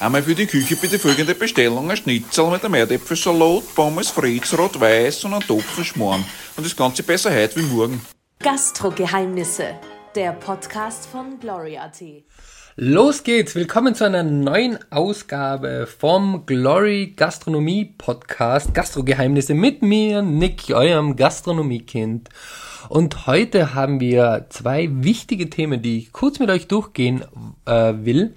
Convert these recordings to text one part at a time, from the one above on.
Einmal für die Küche bitte folgende Bestellung: ein Schnitzel mit einem Erdäpfelsalat, Pommes frites, rot-weiß und ein Topfenschmarrn. Und das Ganze besser heute wie morgen. Gastro-Geheimnisse, der Podcast von Glory.at. Los geht's! Willkommen zu einer neuen Ausgabe vom Glory Gastronomie Podcast Gastrogeheimnisse mit mir, Nick, eurem Gastronomiekind. Und heute haben wir zwei wichtige Themen, die ich kurz mit euch durchgehen äh, will.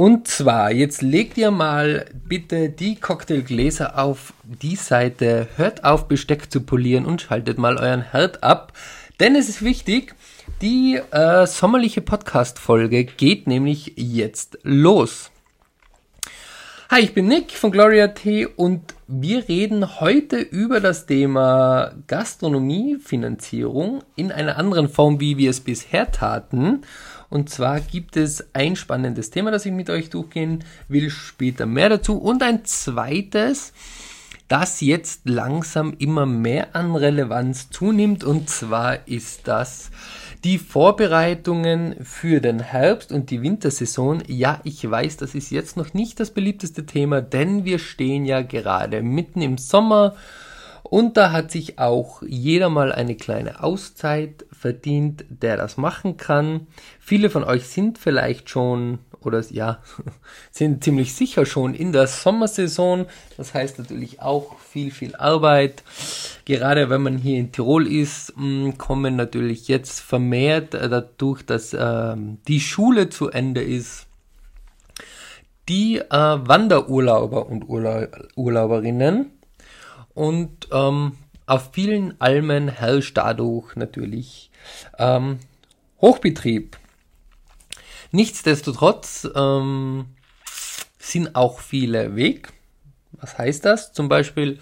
Und zwar, jetzt legt ihr mal bitte die Cocktailgläser auf die Seite, hört auf Besteck zu polieren und schaltet mal euren Herd ab, denn es ist wichtig, die äh, sommerliche Podcast-Folge geht nämlich jetzt los. Hi, ich bin Nick von Gloria T und wir reden heute über das Thema Gastronomiefinanzierung in einer anderen Form, wie wir es bisher taten. Und zwar gibt es ein spannendes Thema, das ich mit euch durchgehen will, später mehr dazu. Und ein zweites, das jetzt langsam immer mehr an Relevanz zunimmt. Und zwar ist das die Vorbereitungen für den Herbst und die Wintersaison. Ja, ich weiß, das ist jetzt noch nicht das beliebteste Thema, denn wir stehen ja gerade mitten im Sommer. Und da hat sich auch jeder mal eine kleine Auszeit verdient, der das machen kann. Viele von euch sind vielleicht schon oder ja, sind ziemlich sicher schon in der Sommersaison. Das heißt natürlich auch viel, viel Arbeit. Gerade wenn man hier in Tirol ist, mm, kommen natürlich jetzt vermehrt äh, dadurch, dass äh, die Schule zu Ende ist, die äh, Wanderurlauber und Urla Urlauberinnen. Und ähm, auf vielen Almen herrscht dadurch natürlich ähm, Hochbetrieb. Nichtsdestotrotz ähm, sind auch viele weg. Was heißt das? Zum Beispiel,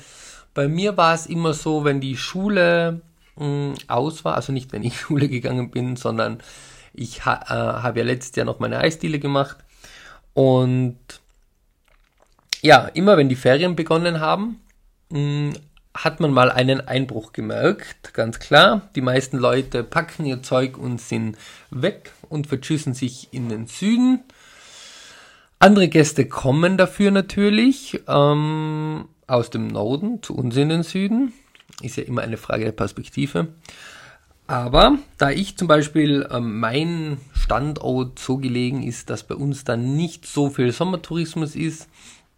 bei mir war es immer so, wenn die Schule mh, hm, aus war, also nicht wenn ich Schule gegangen bin, sondern ich ha äh, habe ja letztes Jahr noch meine Eisdiele gemacht und ja, immer wenn die Ferien begonnen haben, mh, hm, hat man mal einen Einbruch gemerkt, ganz klar. Die meisten Leute packen ihr Zeug und sind weg und verschüssen sich in den Süden. Andere Gäste kommen dafür natürlich ähm, aus dem Norden zu uns in den Süden. Ist ja immer eine Frage der Perspektive. Aber da ich zum Beispiel ähm, mein Standort so gelegen ist, dass bei uns dann nicht so viel Sommertourismus ist,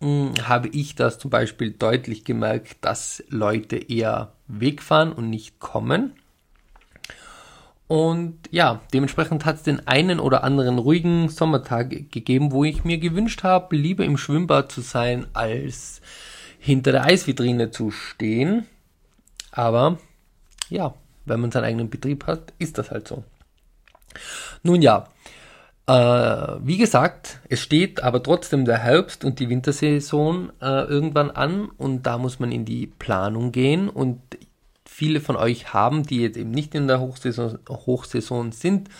hm, habe ich das zum Beispiel deutlich gemerkt, dass Leute eher wegfahren und nicht kommen. Und ja, dementsprechend hat es den einen oder anderen ruhigen Sommertag gegeben, wo ich mir gewünscht habe, lieber im Schwimmbad zu sein, als hinter der Eisvitrine zu stehen. Aber ja, wenn man seinen eigenen Betrieb hat, ist das halt so. Nun ja, äh, wie gesagt, es steht aber trotzdem der Herbst und die Wintersaison äh, irgendwann an und da muss man in die Planung gehen und viele von euch haben, die jetzt eben nicht in der Hochsaison, Hochsaison sind,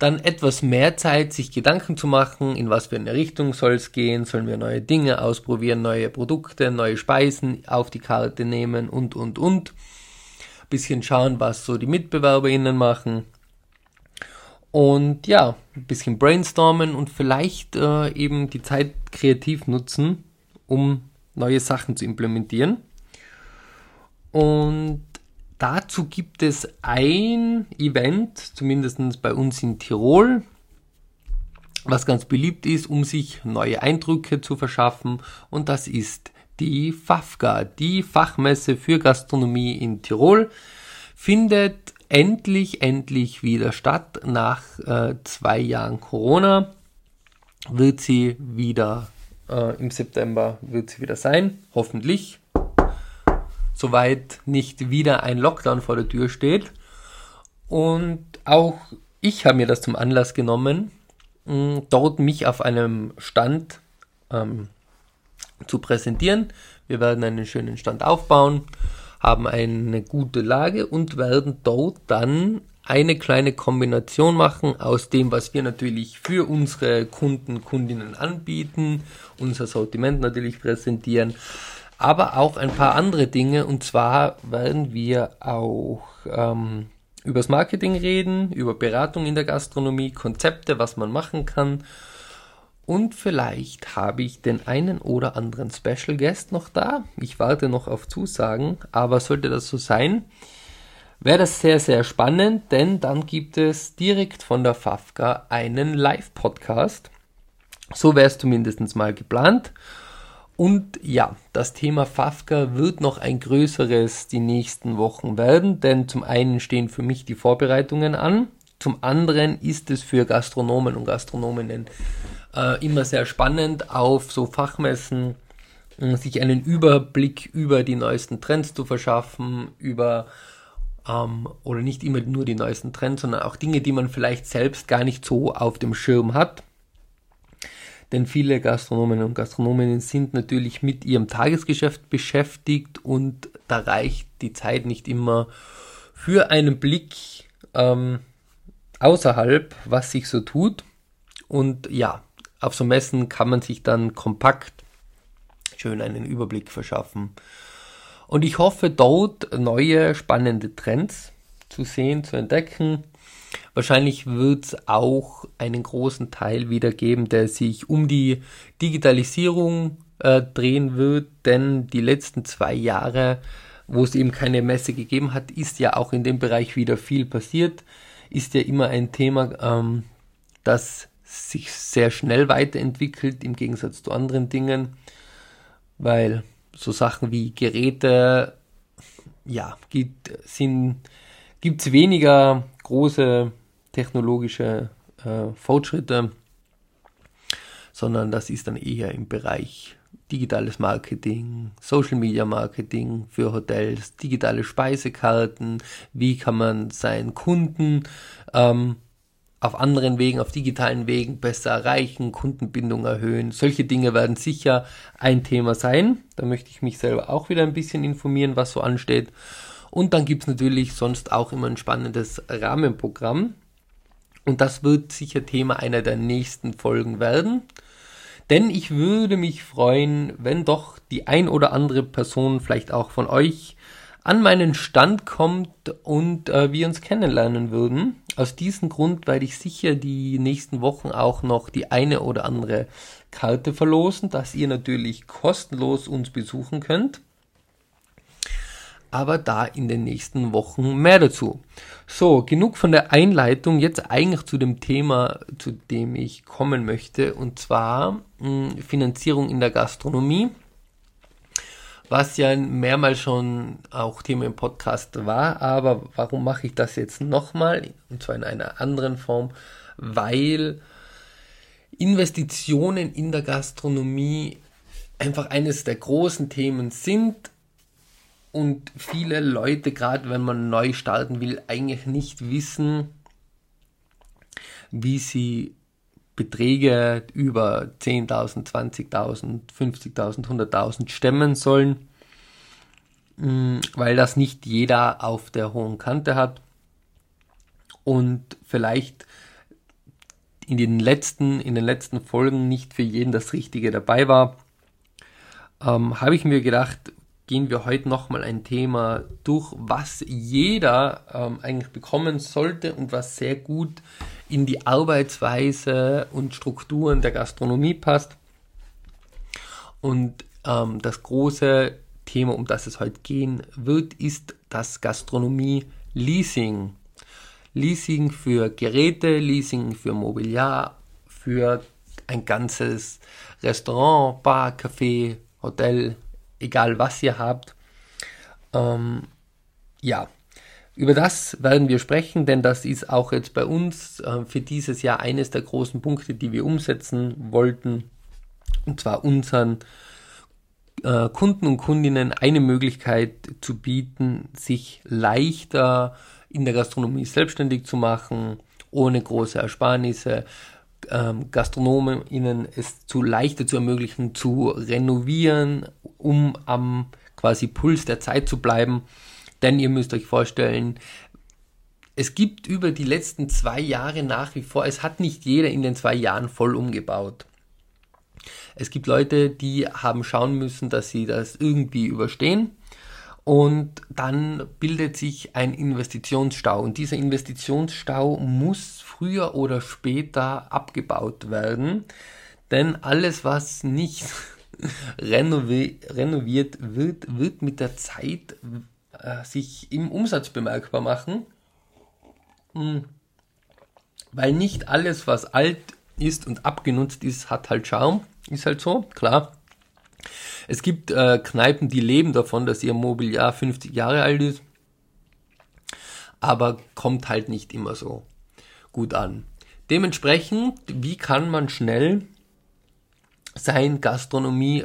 dann etwas mehr Zeit, sich Gedanken zu machen, in was für eine Richtung soll es gehen, sollen wir neue Dinge ausprobieren, neue Produkte, neue Speisen auf die Karte nehmen und, und, und. Bisschen schauen, was so die MitbewerberInnen machen und ja, ein bisschen brainstormen und vielleicht äh, eben die Zeit kreativ nutzen, um neue Sachen zu implementieren. Und dazu gibt es ein Event, zumindest bei uns in Tirol, was ganz beliebt ist, um sich neue Eindrücke zu verschaffen. Und das ist die FAFGA, die Fachmesse für Gastronomie in Tirol, findet endlich, endlich wieder statt. Nach äh, zwei Jahren Corona wird sie wieder äh, im September wird sie wieder sein, hoffentlich. Soweit nicht wieder ein Lockdown vor der Tür steht. Und auch ich habe mir das zum Anlass genommen, mh, dort mich auf einem Stand ähm, zu präsentieren. Wir werden einen schönen Stand aufbauen haben eine gute Lage und werden dort dann eine kleine Kombination machen aus dem, was wir natürlich für unsere Kunden, Kundinnen anbieten, unser Sortiment natürlich präsentieren, aber auch ein paar andere Dinge. Und zwar werden wir auch ähm, übers Marketing reden, über Beratung in der Gastronomie, Konzepte, was man machen kann und vielleicht habe ich den einen oder anderen Special Guest noch da. Ich warte noch auf Zusagen, aber sollte das so sein, wäre das sehr, sehr spannend, denn dann gibt es direkt von der Fafka einen Live-Podcast. So wäre es zumindest mal geplant. Und ja, das Thema Fafka wird noch ein größeres die nächsten Wochen werden, denn zum einen stehen für mich die Vorbereitungen an, zum anderen ist es für Gastronomen und Gastronominnen äh, immer sehr spannend, auf so Fachmessen äh, sich einen Überblick über die neuesten Trends zu verschaffen, über ähm, oder nicht immer nur die neuesten Trends, sondern auch Dinge, die man vielleicht selbst gar nicht so auf dem Schirm hat. Denn viele Gastronomen und Gastronominnen sind natürlich mit ihrem Tagesgeschäft beschäftigt und da reicht die Zeit nicht immer für einen Blick ähm, außerhalb, was sich so tut. Und ja, auf so Messen kann man sich dann kompakt schön einen Überblick verschaffen. Und ich hoffe dort neue spannende Trends zu sehen, zu entdecken Wahrscheinlich wird es auch einen großen Teil wieder geben, der sich um die Digitalisierung äh, drehen wird, denn die letzten zwei Jahre, wo es eben keine Messe gegeben hat, ist ja auch in dem Bereich wieder viel passiert, ist ja immer ein Thema, ähm, das sich sehr schnell weiterentwickelt im Gegensatz zu anderen Dingen, weil so Sachen wie Geräte, ja, gibt es weniger große technologische äh, Fortschritte, sondern das ist dann eher im Bereich digitales Marketing, Social Media Marketing für Hotels, digitale Speisekarten, wie kann man seinen Kunden ähm, auf anderen Wegen, auf digitalen Wegen besser erreichen, Kundenbindung erhöhen. Solche Dinge werden sicher ein Thema sein. Da möchte ich mich selber auch wieder ein bisschen informieren, was so ansteht. Und dann gibt es natürlich sonst auch immer ein spannendes Rahmenprogramm. Und das wird sicher Thema einer der nächsten Folgen werden. Denn ich würde mich freuen, wenn doch die ein oder andere Person vielleicht auch von euch an meinen Stand kommt und äh, wir uns kennenlernen würden. Aus diesem Grund werde ich sicher die nächsten Wochen auch noch die eine oder andere Karte verlosen, dass ihr natürlich kostenlos uns besuchen könnt aber da in den nächsten Wochen mehr dazu. So, genug von der Einleitung, jetzt eigentlich zu dem Thema, zu dem ich kommen möchte, und zwar mh, hm, Finanzierung in der Gastronomie, was ja mehrmals schon auch Thema im Podcast war, aber warum mache ich das jetzt nochmal, und zwar in einer anderen Form, weil Investitionen in der Gastronomie einfach eines der großen Themen sind und viele Leute, gerade wenn man neu starten will, eigentlich nicht wissen, wie sie Beträge über 10.000, 20.000, 50.000, 100.000 stemmen sollen, mm, weil das nicht jeder auf der hohen Kante hat. Und vielleicht in den letzten, in den letzten Folgen nicht für jeden das Richtige dabei war, ähm, habe ich mir gedacht, gehen wir heute nochmal ein Thema durch, was jeder ähm, eigentlich bekommen sollte und was sehr gut in die Arbeitsweise und Strukturen der Gastronomie passt. Und ähm, das große Thema, um das es heute gehen wird, ist das Gastronomie-Leasing. Leasing für Geräte, Leasing für Mobiliar, für ein ganzes Restaurant, Bar, Café, Hotel, egal was ihr habt. Ähm, ja, über das werden wir sprechen, denn das ist auch jetzt bei uns äh, für dieses Jahr eines der großen Punkte, die wir umsetzen wollten. Und zwar unseren äh, Kunden und Kundinnen eine Möglichkeit zu bieten, sich leichter in der Gastronomie selbstständig zu machen, ohne große Ersparnisse, ähm, Gastronomen ihnen es zu leichter zu ermöglichen, zu renovieren, um am quasi Puls der Zeit zu bleiben. Denn ihr müsst euch vorstellen, es gibt über die letzten zwei Jahre nach wie vor, es hat nicht jeder in den zwei Jahren voll umgebaut. Es gibt Leute, die haben schauen müssen, dass sie das irgendwie überstehen. Und dann bildet sich ein Investitionsstau. Und dieser Investitionsstau muss früher oder später abgebaut werden. denn alles, was nicht renoviert wird, wird mit der Zeit äh, sich im Umsatz bemerkbar machen. Hm. Weil nicht alles, was alt ist und abgenutzt ist, hat halt Schaum. Ist halt so, klar. Es gibt äh, Kneipen, die leben davon, dass ihr Mobiliar 50 Jahre alt ist, aber kommt halt nicht immer so gut an. Dementsprechend, wie kann man schnell sein Gastronomie,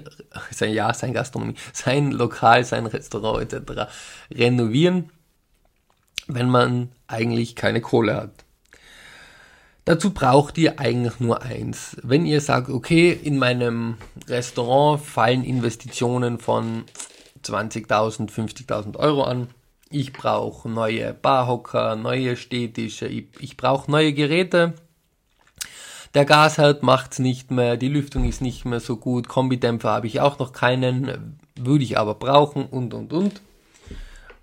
sein, ja, sein Gastronomie, sein Lokal, sein Restaurant etc. renovieren, wenn man eigentlich keine Kohle hat. Dazu braucht ihr eigentlich nur eins. Wenn ihr sagt, okay, in meinem Restaurant fallen Investitionen von 20.000, 50.000 Euro an, ich brauche neue Barhocker, neue Städtische, ich, ich brauche neue Geräte, der Gasherd macht's nicht mehr, die Lüftung ist nicht mehr so gut, Kombidämpfer habe ich auch noch keinen, würde ich aber brauchen und und und.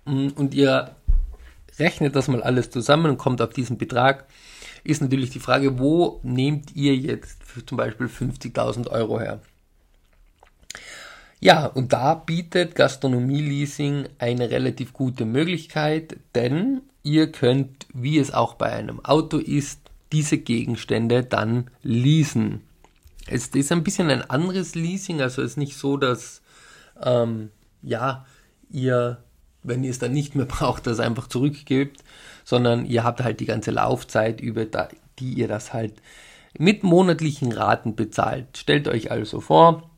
Mm, und ihr rechnet das mal alles zusammen und kommt auf diesen Betrag, ist natürlich die Frage, wo nehmt ihr jetzt zum Beispiel 50.000 Euro her? Ja, und da bietet Gastronomie-Leasing eine relativ gute Möglichkeit, denn ihr könnt, wie es auch bei einem Auto ist, diese Gegenstände dann leasen. Es ist ein bisschen ein anderes Leasing, also es ist nicht so, dass ähm, ja, ihr, wenn ihr es dann nicht mehr braucht, das einfach zurückgebt, sondern ihr habt halt die ganze Laufzeit, über da, die ihr das halt mit monatlichen Raten bezahlt. Stellt euch also vor,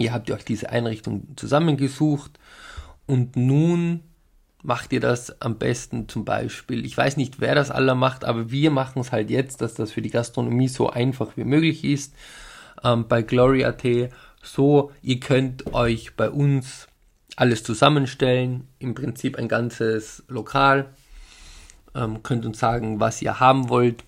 ihr habt euch diese Einrichtung zusammengesucht und nun macht ihr das am besten zum Beispiel, ich weiß nicht, wer das aller macht, aber wir machen es halt jetzt, dass das für die Gastronomie so einfach wie möglich ist. Ähm, bei Glory.at so, ihr könnt euch bei uns alles zusammenstellen, im Prinzip ein ganzes Lokal, ähm, könnt uns sagen, was ihr haben wollt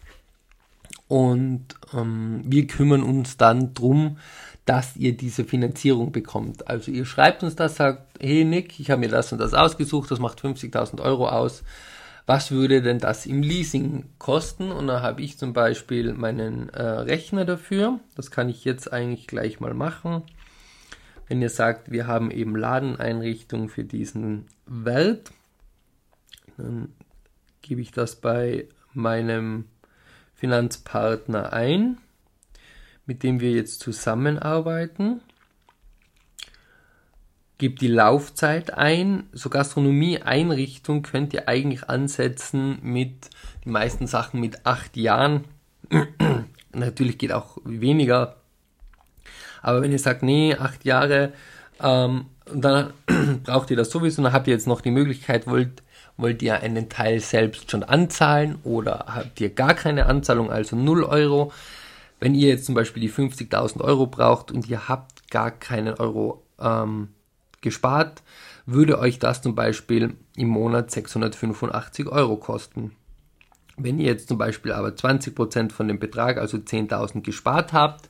und ähm, wir kümmern uns dann drum, dass ihr diese Finanzierung bekommt. Also ihr schreibt uns das, sagt, hey Nick, ich habe mir das und das ausgesucht, das macht 50.000 Euro aus. Was würde denn das im Leasing kosten? Und da habe ich zum Beispiel meinen äh, Rechner dafür. Das kann ich jetzt eigentlich gleich mal machen. Wenn ihr sagt, wir haben eben Ladeneinrichtung für diesen Welt, dann gebe ich das bei meinem Finanzpartner ein mit dem wir jetzt zusammenarbeiten. Gebt die Laufzeit ein. So Gastronomie-Einrichtung könnt ihr eigentlich ansetzen mit die meisten Sachen mit acht Jahren. Natürlich geht auch weniger. Aber wenn ihr sagt, nee, acht Jahre, ähm, dann braucht ihr das sowieso, dann habt ihr jetzt noch die Möglichkeit, wollt, wollt ihr einen Teil selbst schon anzahlen oder habt ihr gar keine Anzahlung, also 0 Euro, wenn ihr jetzt zum Beispiel die 50.000 Euro braucht und ihr habt gar keinen Euro ähm, gespart, würde euch das zum Beispiel im Monat 685 Euro kosten. Wenn ihr jetzt zum Beispiel aber 20% von dem Betrag, also 10.000 gespart habt,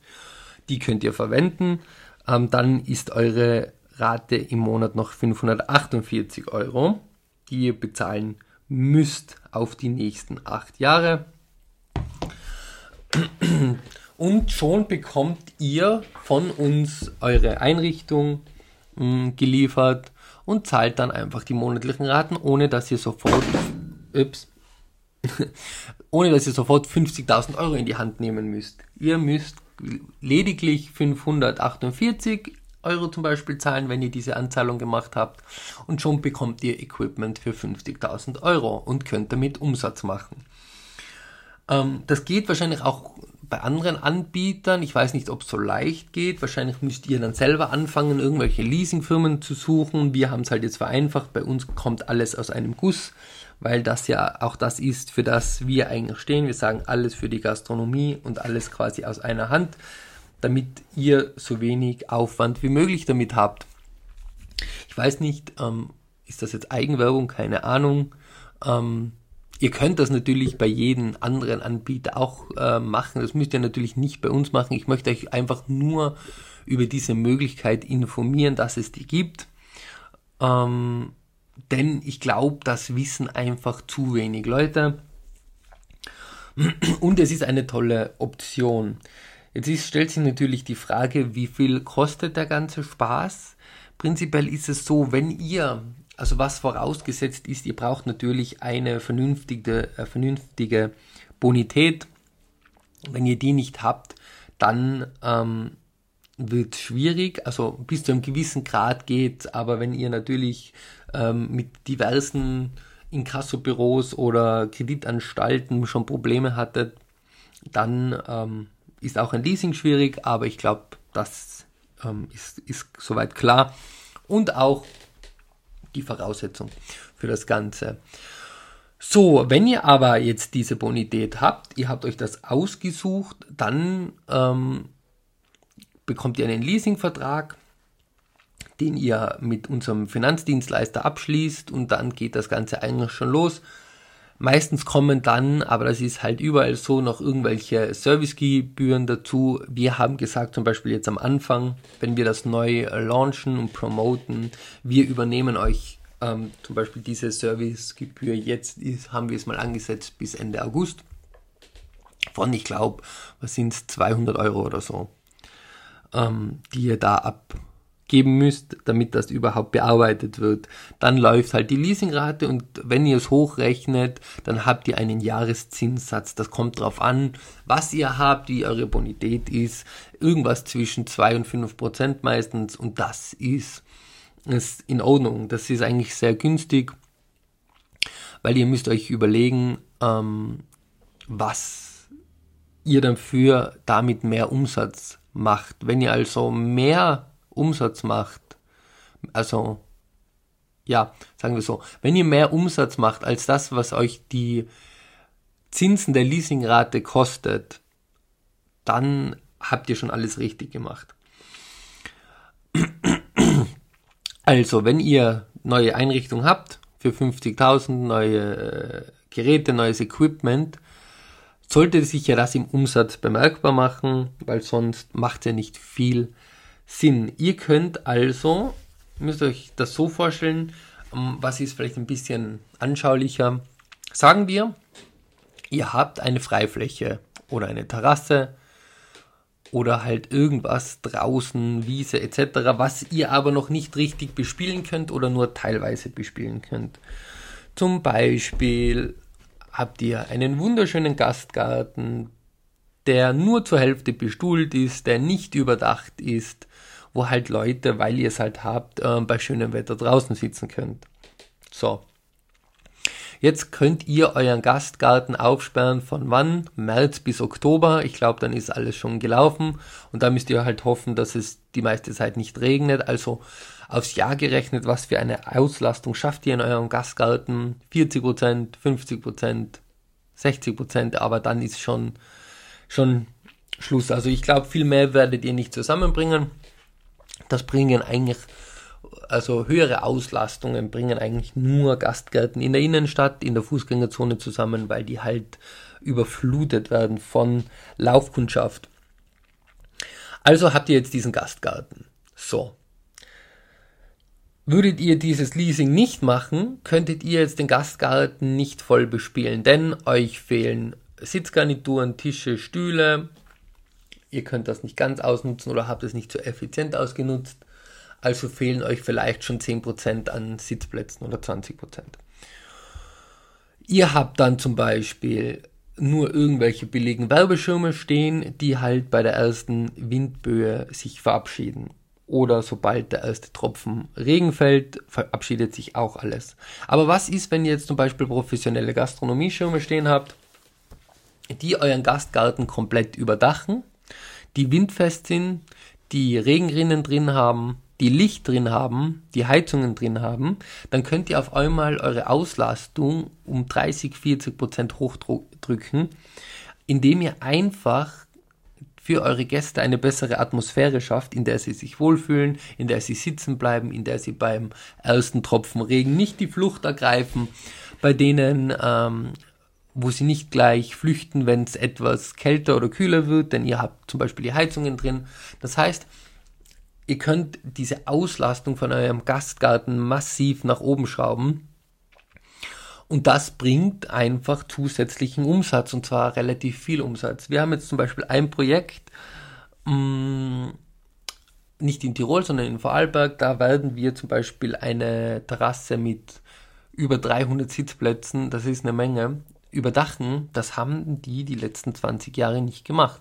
die könnt ihr verwenden, ähm, dann ist eure Rate im Monat noch 548 Euro, die ihr bezahlen müsst auf die nächsten 8 Jahre und schon bekommt ihr von uns eure Einrichtung mh, mm, geliefert und zahlt dann einfach die monatlichen Raten, ohne dass ihr sofort, ups, ohne dass ihr sofort 50.000 Euro in die Hand nehmen müsst. Ihr müsst lediglich 548 Euro zum Beispiel zahlen, wenn ihr diese Anzahlung gemacht habt und schon bekommt ihr Equipment für 50.000 Euro und könnt damit Umsatz machen. Ähm, das geht wahrscheinlich auch bei anderen Anbietern. Ich weiß nicht, ob es so leicht geht. Wahrscheinlich müsst ihr dann selber anfangen, irgendwelche Leasingfirmen zu suchen. Wir haben es halt jetzt vereinfacht. Bei uns kommt alles aus einem Guss, weil das ja auch das ist, für das wir eigentlich stehen. Wir sagen alles für die Gastronomie und alles quasi aus einer Hand, damit ihr so wenig Aufwand wie möglich damit habt. Ich weiß nicht, ähm, ist das jetzt Eigenwerbung? Keine Ahnung. Ähm, Ihr könnt das natürlich bei jedem anderen Anbieter auch äh, machen. Das müsst ihr natürlich nicht bei uns machen. Ich möchte euch einfach nur über diese Möglichkeit informieren, dass es die gibt. Ähm, denn ich glaube, das wissen einfach zu wenig Leute. Und es ist eine tolle Option. Jetzt ist, stellt sich natürlich die Frage, wie viel kostet der ganze Spaß? Prinzipiell ist es so, wenn ihr, also was vorausgesetzt ist, ihr braucht natürlich eine vernünftige, äh, vernünftige Bonität. Wenn ihr die nicht habt, dann ähm, wird schwierig, also bis zu einem gewissen Grad geht, aber wenn ihr natürlich ähm, mit diversen Inkassobüros oder Kreditanstalten schon Probleme hattet, dann ähm, ist auch ein Leasing schwierig, aber ich glaube, das ähm, ist, ist soweit klar. Und auch die Voraussetzung für das Ganze. So, wenn ihr aber jetzt diese Bonität habt, ihr habt euch das ausgesucht, dann ähm, bekommt ihr einen Leasingvertrag, den ihr mit unserem Finanzdienstleister abschließt und dann geht das Ganze eigentlich schon los. Meistens kommen dann, aber das ist halt überall so, noch irgendwelche Servicegebühren dazu. Wir haben gesagt, zum Beispiel jetzt am Anfang, wenn wir das neu launchen und promoten, wir übernehmen euch ähm, zum Beispiel diese Servicegebühr. Jetzt ist, haben wir es mal angesetzt bis Ende August. Von, ich glaube, was sind es, 200 Euro oder so, ähm, die ihr da ab geben müsst, damit das überhaupt bearbeitet wird. Dann läuft halt die Leasingrate und wenn ihr es hochrechnet, dann habt ihr einen Jahreszinssatz. Das kommt drauf an, was ihr habt, wie eure Bonität ist. Irgendwas zwischen 2 und 5 Prozent meistens und das ist, ist in Ordnung. Das ist eigentlich sehr günstig, weil ihr müsst euch überlegen, ähm, was ihr dafür damit mehr Umsatz macht. Wenn ihr also mehr Umsatz macht, also ja, sagen wir so, wenn ihr mehr Umsatz macht als das, was euch die Zinsen der Leasingrate kostet, dann habt ihr schon alles richtig gemacht. Also, wenn ihr neue Einrichtungen habt für 50.000, neue äh, Geräte, neues Equipment, sollte sich ja das im Umsatz bemerkbar machen, weil sonst macht ihr nicht viel Sinn. Ihr könnt also, müsst euch das so vorstellen, ähm, was ist vielleicht ein bisschen anschaulicher. Sagen wir, ihr habt eine Freifläche oder eine Terrasse oder halt irgendwas draußen, Wiese etc., was ihr aber noch nicht richtig bespielen könnt oder nur teilweise bespielen könnt. Zum Beispiel habt ihr einen wunderschönen Gastgarten, der nur zur Hälfte bestuhlt ist, der nicht überdacht ist, wo halt Leute, weil ihr es halt habt, äh, bei schönem Wetter draußen sitzen könnt. So. Jetzt könnt ihr euren Gastgarten aufsperren von wann? März bis Oktober. Ich glaube, dann ist alles schon gelaufen. Und da müsst ihr halt hoffen, dass es die meiste Zeit nicht regnet. Also aufs Jahr gerechnet, was für eine Auslastung schafft ihr in eurem Gastgarten? 40%, 50%, 60%, aber dann ist schon, schon Schluss. Also ich glaube, viel mehr werdet ihr nicht zusammenbringen das bringen eigentlich, also höhere Auslastungen bringen eigentlich nur Gastgärten in der Innenstadt, in der Fußgängerzone zusammen, weil die halt überflutet werden von Laufkundschaft. Also habt ihr jetzt diesen Gastgarten. So. Würdet ihr dieses Leasing nicht machen, könntet ihr jetzt den Gastgarten nicht voll bespielen, denn euch fehlen Sitzgarnituren, Tische, Stühle, ihr könnt das nicht ganz ausnutzen oder habt es nicht so effizient ausgenutzt. Also fehlen euch vielleicht schon 10% an Sitzplätzen oder 20%. Ihr habt dann zum Beispiel nur irgendwelche billigen Werbeschirme stehen, die halt bei der ersten Windböe sich verabschieden. Oder sobald der erste Tropfen Regen fällt, verabschiedet sich auch alles. Aber was ist, wenn ihr jetzt zum Beispiel professionelle Gastronomieschirme stehen habt, die euren Gastgarten komplett überdachen die windfest sind, die Regenrinnen drin haben, die Licht drin haben, die Heizungen drin haben, dann könnt ihr auf einmal eure Auslastung um 30, 40 Prozent hochdrücken, indem ihr einfach für eure Gäste eine bessere Atmosphäre schafft, in der sie sich wohlfühlen, in der sie sitzen bleiben, in der sie beim ersten Tropfen Regen nicht die Flucht ergreifen, bei denen ähm, wo sie nicht gleich flüchten, wenn es etwas kälter oder kühler wird, denn ihr habt zum Beispiel die Heizungen drin. Das heißt, ihr könnt diese Auslastung von eurem Gastgarten massiv nach oben schrauben. Und das bringt einfach zusätzlichen Umsatz und zwar relativ viel Umsatz. Wir haben jetzt zum Beispiel ein Projekt, mh, nicht in Tirol, sondern in Vorarlberg, da werden wir zum Beispiel eine Terrasse mit über 300 Sitzplätzen, das ist eine Menge, überdachen. Das haben die die letzten 20 Jahre nicht gemacht.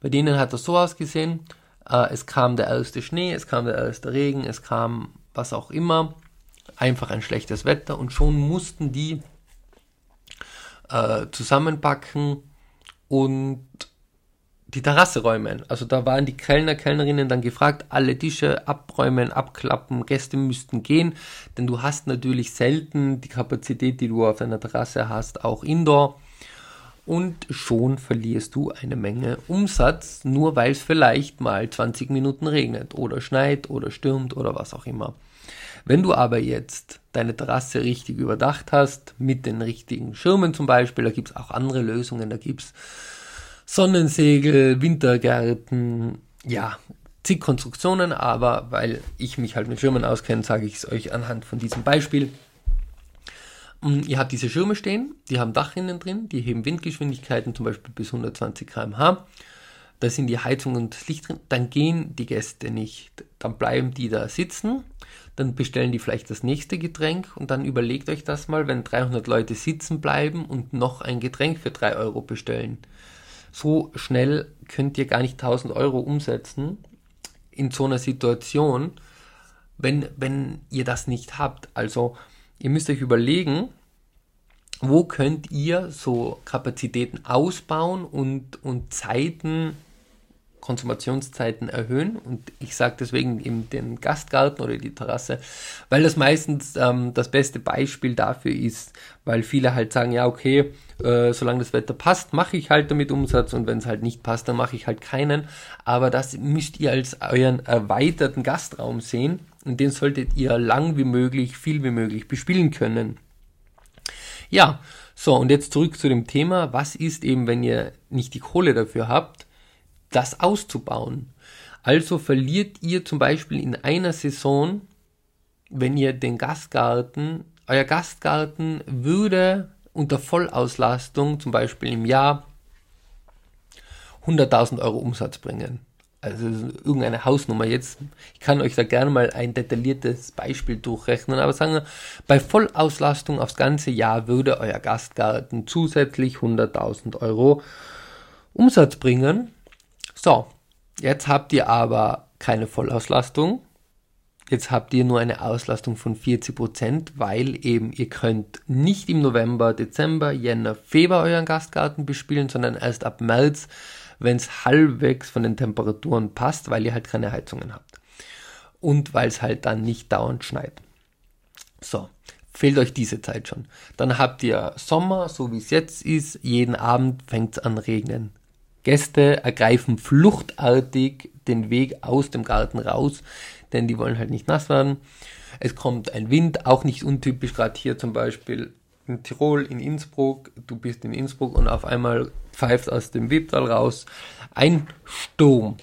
Bei denen hat das so ausgesehen, äh, es kam der erste Schnee, es kam der erste Regen, es kam was auch immer, einfach ein schlechtes Wetter und schon mussten die äh, zusammenpacken und die Terrasse räumen. Also da waren die Kellner, Kellnerinnen dann gefragt, alle Tische abräumen, abklappen, Gäste müssten gehen, denn du hast natürlich selten die Kapazität, die du auf einer Terrasse hast, auch indoor. Und schon verlierst du eine Menge Umsatz, nur weil es vielleicht mal 20 Minuten regnet oder schneit oder stürmt oder was auch immer. Wenn du aber jetzt deine Terrasse richtig überdacht hast, mit den richtigen Schirmen zum Beispiel, da gibt es auch andere Lösungen, da gibt es Sonnensegel, Wintergärten, ja, zig Konstruktionen, aber weil ich mich halt mit Schirmen auskenne, sage ich es euch anhand von diesem Beispiel. Mm, ihr habt diese Schirme stehen, die haben Dachrinnen drin, die heben Windgeschwindigkeiten zum Beispiel bis 120 km/h. Da sind die Heizung und Licht drin, dann gehen die Gäste nicht. Dann bleiben die da sitzen, dann bestellen die vielleicht das nächste Getränk und dann überlegt euch das mal, wenn 300 Leute sitzen bleiben und noch ein Getränk für 3 Euro bestellen so schnell könnt ihr gar nicht 1000 Euro umsetzen in so einer Situation, wenn, wenn ihr das nicht habt. Also ihr müsst euch überlegen, wo könnt ihr so Kapazitäten ausbauen und, und Zeiten Konsumationszeiten erhöhen. Und ich sage deswegen eben den Gastgarten oder die Terrasse, weil das meistens ähm, das beste Beispiel dafür ist, weil viele halt sagen, ja, okay, äh, solange das Wetter passt, mache ich halt damit Umsatz und wenn es halt nicht passt, dann mache ich halt keinen. Aber das müsst ihr als euren erweiterten Gastraum sehen und den solltet ihr lang wie möglich, viel wie möglich bespielen können. Ja, so und jetzt zurück zu dem Thema, was ist eben, wenn ihr nicht die Kohle dafür habt? Das auszubauen. Also verliert ihr zum Beispiel in einer Saison, wenn ihr den Gastgarten, euer Gastgarten würde unter Vollauslastung zum Beispiel im Jahr 100.000 Euro Umsatz bringen. Also irgendeine Hausnummer jetzt. Ich kann euch da gerne mal ein detailliertes Beispiel durchrechnen, aber sagen wir, bei Vollauslastung aufs ganze Jahr würde euer Gastgarten zusätzlich 100.000 Euro Umsatz bringen. So, jetzt habt ihr aber keine Vollauslastung. Jetzt habt ihr nur eine Auslastung von 40%, weil eben ihr könnt nicht im November, Dezember, Jänner, Februar euren Gastgarten bespielen, sondern erst ab März, wenn es halbwegs von den Temperaturen passt, weil ihr halt keine Heizungen habt. Und weil es halt dann nicht dauernd schneit. So, fehlt euch diese Zeit schon. Dann habt ihr Sommer, so wie es jetzt ist, jeden Abend fängt es an regnen. Gäste ergreifen fluchtartig den Weg aus dem Garten raus, denn die wollen halt nicht nass werden. Es kommt ein Wind, auch nicht untypisch, gerade hier zum Beispiel in Tirol, in Innsbruck. Du bist in Innsbruck und auf einmal pfeift aus dem Wipptal raus ein Sturm.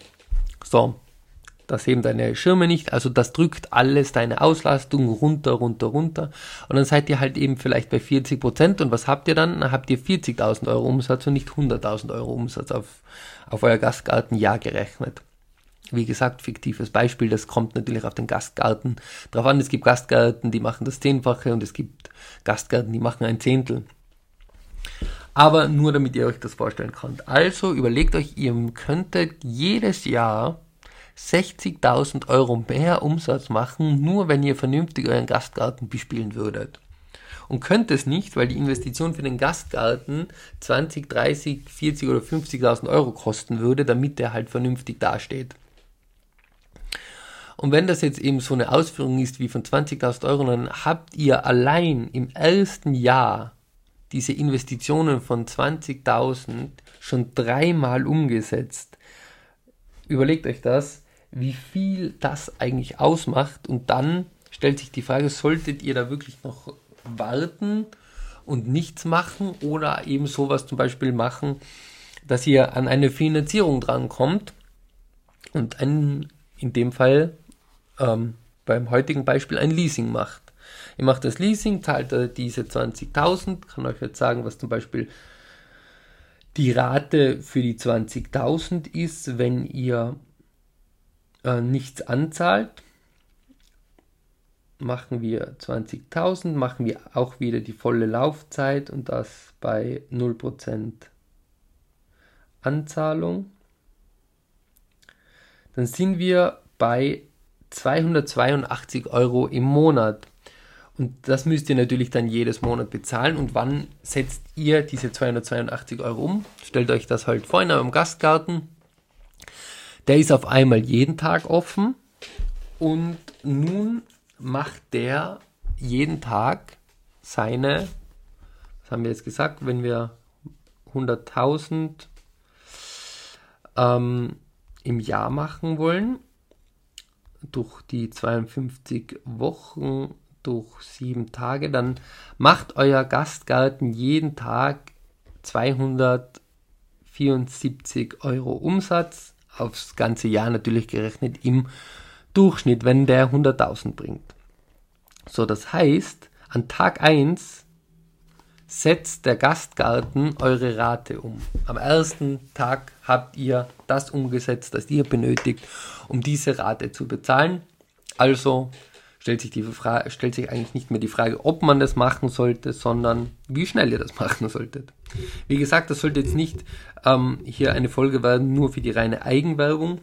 So, das heben deine Schirme nicht, also das drückt alles deine Auslastung runter, runter, runter und dann seid ihr halt eben vielleicht bei 40 Prozent und was habt ihr dann? Dann habt ihr 40.000 Euro Umsatz und nicht 100.000 Euro Umsatz auf, auf euer Gastgartenjahr gerechnet. Wie gesagt, fiktives Beispiel, das kommt natürlich auf den Gastgarten drauf an. Es gibt Gastgärten, die machen das Zehnfache und es gibt Gastgärten, die machen ein Zehntel. Aber nur damit ihr euch das vorstellen könnt. Also überlegt euch, ihr könntet jedes Jahr 60.000 Euro mehr Umsatz machen, nur wenn ihr vernünftig euren Gastgarten bespielen würdet. Und könnt es nicht, weil die Investition für den Gastgarten 20, 30, 40 oder 50.000 Euro kosten würde, damit der halt vernünftig dasteht. Und wenn das jetzt eben so eine Ausführung ist wie von 20.000 Euro, dann habt ihr allein im ersten Jahr diese Investitionen von 20.000 schon dreimal umgesetzt. Überlegt euch das wie viel das eigentlich ausmacht. Und dann stellt sich die Frage, solltet ihr da wirklich noch warten und nichts machen oder eben sowas zum Beispiel machen, dass ihr an eine Finanzierung drankommt und ein, in dem Fall ähm, beim heutigen Beispiel ein Leasing macht. Ihr macht das Leasing, zahlt diese 20.000, kann euch jetzt sagen, was zum Beispiel Die Rate für die 20.000 ist, wenn ihr äh, nichts anzahlt, machen wir 20.000, machen wir auch wieder die volle Laufzeit und das bei 0% Anzahlung. Dann sind wir bei 282 Euro im Monat. Und das müsst ihr natürlich dann jedes Monat bezahlen. Und wann setzt ihr diese 282 Euro um? Stellt euch das halt vor in eurem Gastgarten. Der ist auf einmal jeden Tag offen. Und nun macht der jeden Tag seine, was haben wir jetzt gesagt, wenn wir 100.000 ähm, im Jahr machen wollen, durch die 52 Wochen, durch sieben Tage, dann macht euer Gastgarten jeden Tag 274 Euro Umsatz, aufs ganze Jahr natürlich gerechnet im Durchschnitt, wenn der 100.000 bringt. So, das heißt, an Tag 1 setzt der Gastgarten eure Rate um. Am ersten Tag habt ihr das umgesetzt, das ihr benötigt, um diese Rate zu bezahlen. Also stellt sich, die Frage, stellt sich eigentlich nicht mehr die Frage, ob man das machen sollte, sondern wie schnell ihr das machen solltet. Wie gesagt, das sollte jetzt nicht ähm, hier eine Folge werden nur für die reine Eigenwerbung,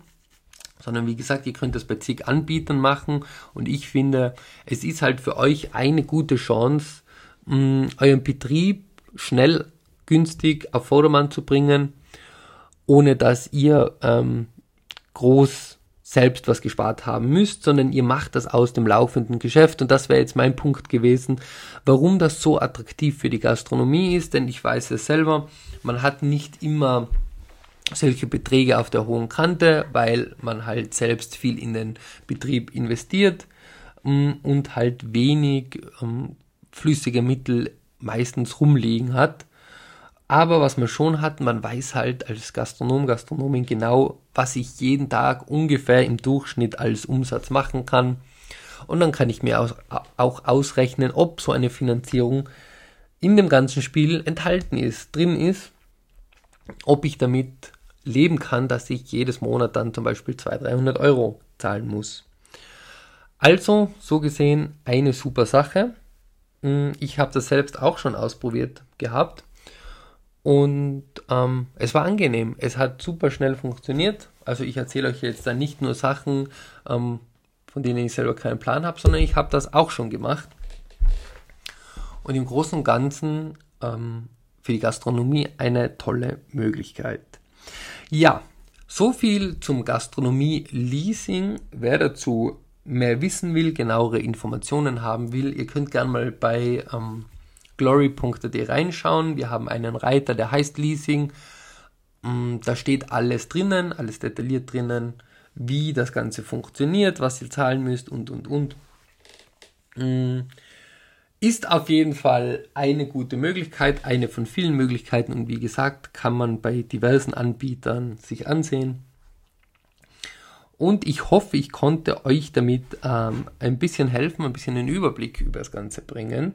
sondern wie gesagt, ihr könnt das bei zig Anbietern machen und ich finde, es ist halt für euch eine gute Chance, mh, euren Betrieb schnell, günstig auf Vordermann zu bringen, ohne dass ihr ähm, groß selbst was gespart haben müsst, sondern ihr macht das aus dem laufenden Geschäft. Und das wäre jetzt mein Punkt gewesen, warum das so attraktiv für die Gastronomie ist, denn ich weiß es selber, man hat nicht immer solche Beträge auf der hohen Kante, weil man halt selbst viel in den Betrieb investiert mm, und halt wenig ähm, flüssige Mittel meistens rumliegen hat. Aber was man schon hat, man weiß halt als Gastronom, Gastronomin genau, was ich jeden Tag ungefähr im Durchschnitt als Umsatz machen kann. Und dann kann ich mir auch ausrechnen, ob so eine Finanzierung in dem ganzen Spiel enthalten ist, drin ist, ob ich damit leben kann, dass ich jedes Monat dann zum Beispiel 200, 300 Euro zahlen muss. Also, so gesehen, eine super Sache. Mm, ich habe das selbst auch schon ausprobiert gehabt und ähm, es war angenehm. Es hat super schnell funktioniert. Also ich erzähle euch jetzt dann nicht nur Sachen, ähm, von denen ich selber keinen Plan habe, sondern ich habe das auch schon gemacht. Und im Großen und Ganzen ähm, für die Gastronomie eine tolle Möglichkeit. Ja, so viel zum Gastronomie-Leasing. Wer dazu mehr wissen will, genauere Informationen haben will, ihr könnt gerne mal bei ähm, glory.de reinschauen. Wir haben einen Reiter, der heißt Leasing. Ähm, da steht alles drinnen, alles detailliert drinnen, wie das Ganze funktioniert, was ihr zahlen müsst und und und. Ähm, ist auf jeden Fall eine gute Möglichkeit, eine von vielen Möglichkeiten und wie gesagt, kann man bei diversen Anbietern sich ansehen. Und ich hoffe, ich konnte euch damit ähm, ein bisschen helfen, ein bisschen einen Überblick über das Ganze bringen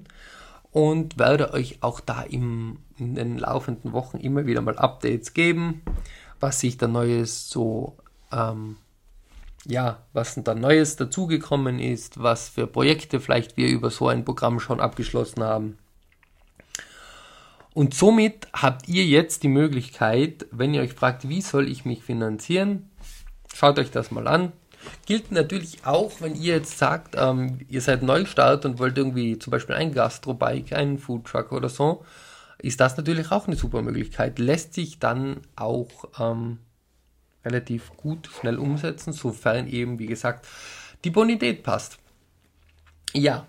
und werde euch auch da im, in den laufenden Wochen immer wieder mal Updates geben, was sich da Neues so, ähm, ja, was da Neues dazugekommen ist, was für Projekte vielleicht wir über so ein Programm schon abgeschlossen haben. Und somit habt ihr jetzt die Möglichkeit, wenn ihr euch fragt, wie soll ich mich finanzieren, Schaut euch das mal an. Gilt natürlich auch, wenn ihr jetzt sagt, ähm, ihr seid Neustart und wollt irgendwie zum Beispiel ein Gastrobike, einen Foodtruck oder so, ist das natürlich auch eine super Möglichkeit. Lässt sich dann auch ähm, relativ gut schnell umsetzen, sofern eben, wie gesagt, die Bonität passt. Ja,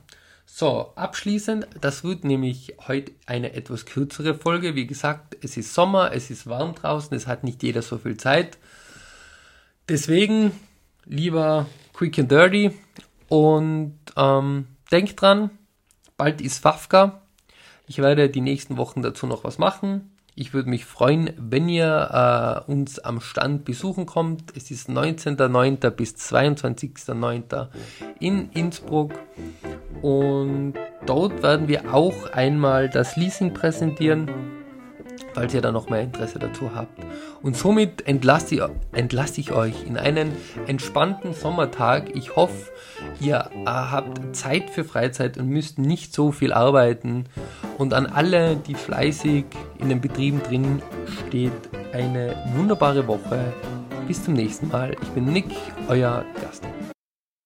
so, abschließend, das wird nämlich heute eine etwas kürzere Folge. Wie gesagt, es ist Sommer, es ist warm draußen, es hat nicht jeder so viel Zeit. Deswegen lieber quick and dirty und ähm, denkt dran, bald ist Fafka. Ich werde die nächsten Wochen dazu noch was machen. Ich würde mich freuen, wenn ihr äh, uns am Stand besuchen kommt. Es ist 19.09. bis 22.09. in Innsbruck. Und dort werden wir auch einmal das Leasing präsentieren. Falls ihr da noch mehr Interesse dazu habt. Und somit entlasse ich, entlasse ich euch in einen entspannten Sommertag. Ich hoffe, ihr äh, habt Zeit für Freizeit und müsst nicht so viel arbeiten. Und an alle, die fleißig in den Betrieben drin steht, eine wunderbare Woche. Bis zum nächsten Mal. Ich bin Nick, euer Gast.